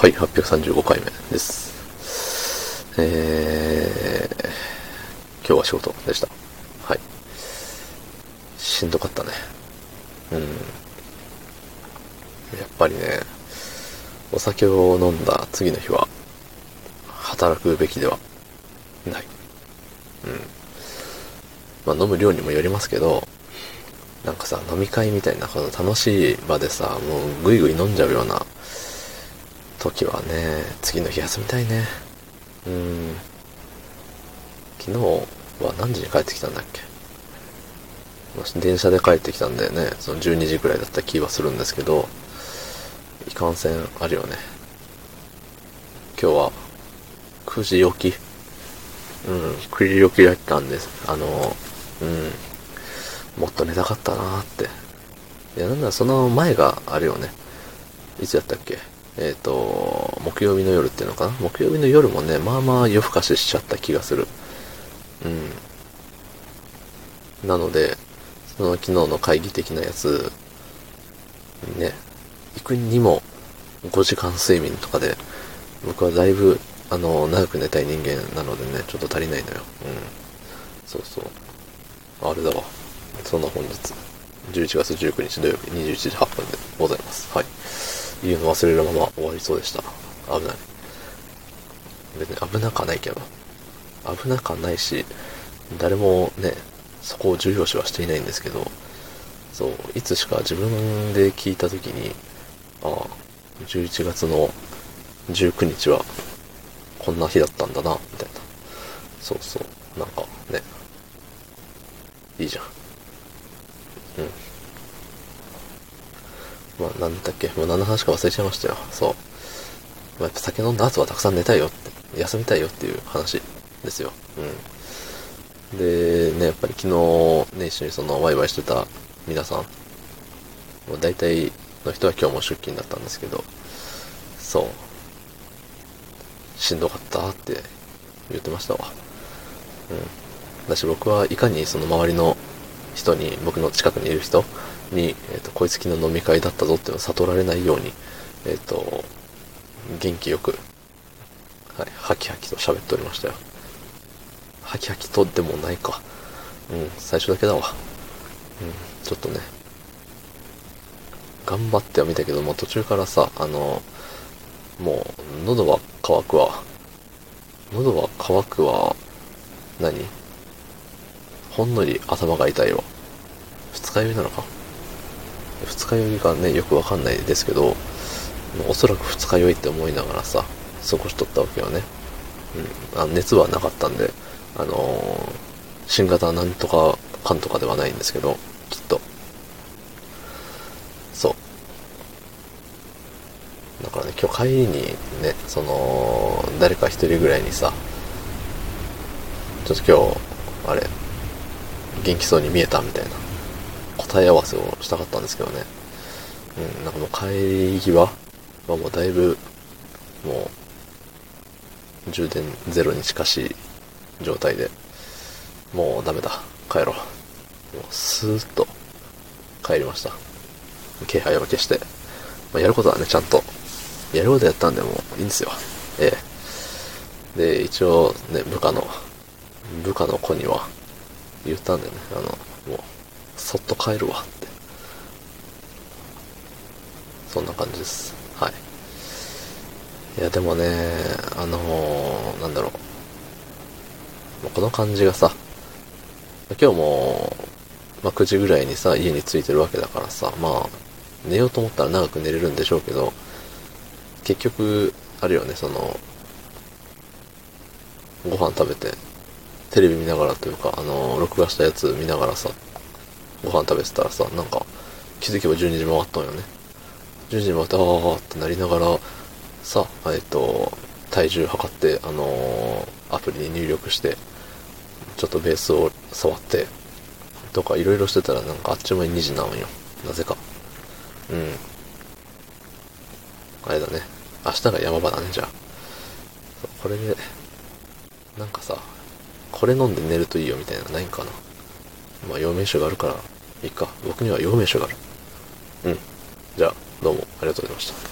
はい、835回目です。えー、今日は仕事でした。はい。しんどかったね。うん。やっぱりね、お酒を飲んだ次の日は、働くべきではない。うん。まあ飲む量にもよりますけど、なんかさ、飲み会みたいな、この楽しい場でさ、もうぐいぐい飲んじゃうような時はね、次の日休みたいね。うん。昨日は何時に帰ってきたんだっけ？電車で帰ってきたんだよね。その12時くらいだった気はするんですけど、いかんせんあるよね。今日は9時起きうん、9時起きだったんです。あの、うん。もっと寝たかったなーって。いや、なんだその前があるよね。いつやったっけ？えっ、と、木曜日の夜っていうのかな？木曜日の夜もね、まあまあ夜更かししちゃった気がする。うん。なので、その昨日の会議的なやつ、ね、行くにも5時間睡眠とかで、僕はだいぶ、あの、長く寝たい人間なのでね、ちょっと足りないのよ。うん。そうそう。あれだわ。そんな本日、11月19日土曜日21時8分でございます。はい。言うの忘れるまま終わりそうでした。危ない。別に危なくはないけど。危なくはないし、誰もね、そこを重要視はしていないんですけど、そう、いつしか自分で聞いたときに、ああ、11月の19日はこんな日だったんだな、みたいな。そうそう、なんかね、いいじゃん。うん。まあ、なんだっけ、もう何の話か忘れちゃいましたよ。そう。まあ、やっぱ酒飲んだ後はたくさん寝たいよって、休みたいよっていう話ですよ。うん。で、ね、やっぱり昨日ね、一緒にそのワイワイしてた皆さん、もう大体の人は今日も出勤だったんですけど、そう。しんどかったって言ってましたわ。うん。だし僕はいかにその周りの人に、僕の近くにいる人に、えっ、と、こいつ昨日飲み会だったぞっていうのを悟られないように、えっ、と、元気よく、はい、ハキハキと喋っておりましたよ。ハキハキとでもないか。うん、最初だけだわ。うん、ちょっとね、頑張ってはみたけども、途中からさ、あの、もう、喉は乾くわ。喉は乾くわ。何？ほんのり頭が痛いわ。二日酔いなのか？二日酔いがね、よくわかんないですけど、おそらく二日酔いって思いながらさ、過ごしとったわけよね。うん。あ熱はなかったんで、あのー新型なんとかかんとかではないんですけど、きっと。そう。だからね、今日帰りにね、その、誰か一人ぐらいにさ、ちょっと今日、あれ、元気そうに見えたみたいな答え合わせをしたかったんですけどね。うん、なんかもう帰り際はもうだいぶ、もう、充電ゼロに近しい状態で、もうダメだ、帰ろう。もうスーッと帰りました。気配を消して。まあ、やることはね、ちゃんと、やることやったんでもういいんですよ。ええ。で、一応ね、部下の、部下の子には言ったんだよね。あの、もう、そっと帰るわって。そんな感じです。はい。いや、でもね、あのーなんだろう。この感じがさ、今日も、まあ、9時ぐらいにさ、家に着いてるわけだからさ、まあ、寝ようと思ったら長く寝れるんでしょうけど、結局、あるよね、その、ご飯食べて、テレビ見ながらというか、あの、録画したやつ見ながらさ、ご飯食べてたらさ、なんか、気づけば12時回ったんよね。12時回って、あーってなりながら、さ、えっと、体重測って、あのーアプリに入力して、ちょっとベースを触って、とかいろいろしてたらなんかあっちゅう間に2時なんよ。なぜか。うん。あれだね。明日が山場だね、じゃあ。これで、なんかさ、これ飲んで寝るといいよみたいなないんかな。まあ、陽明酒があるから、いいか。僕には陽明酒がある。うん。じゃあ、どうもありがとうございました。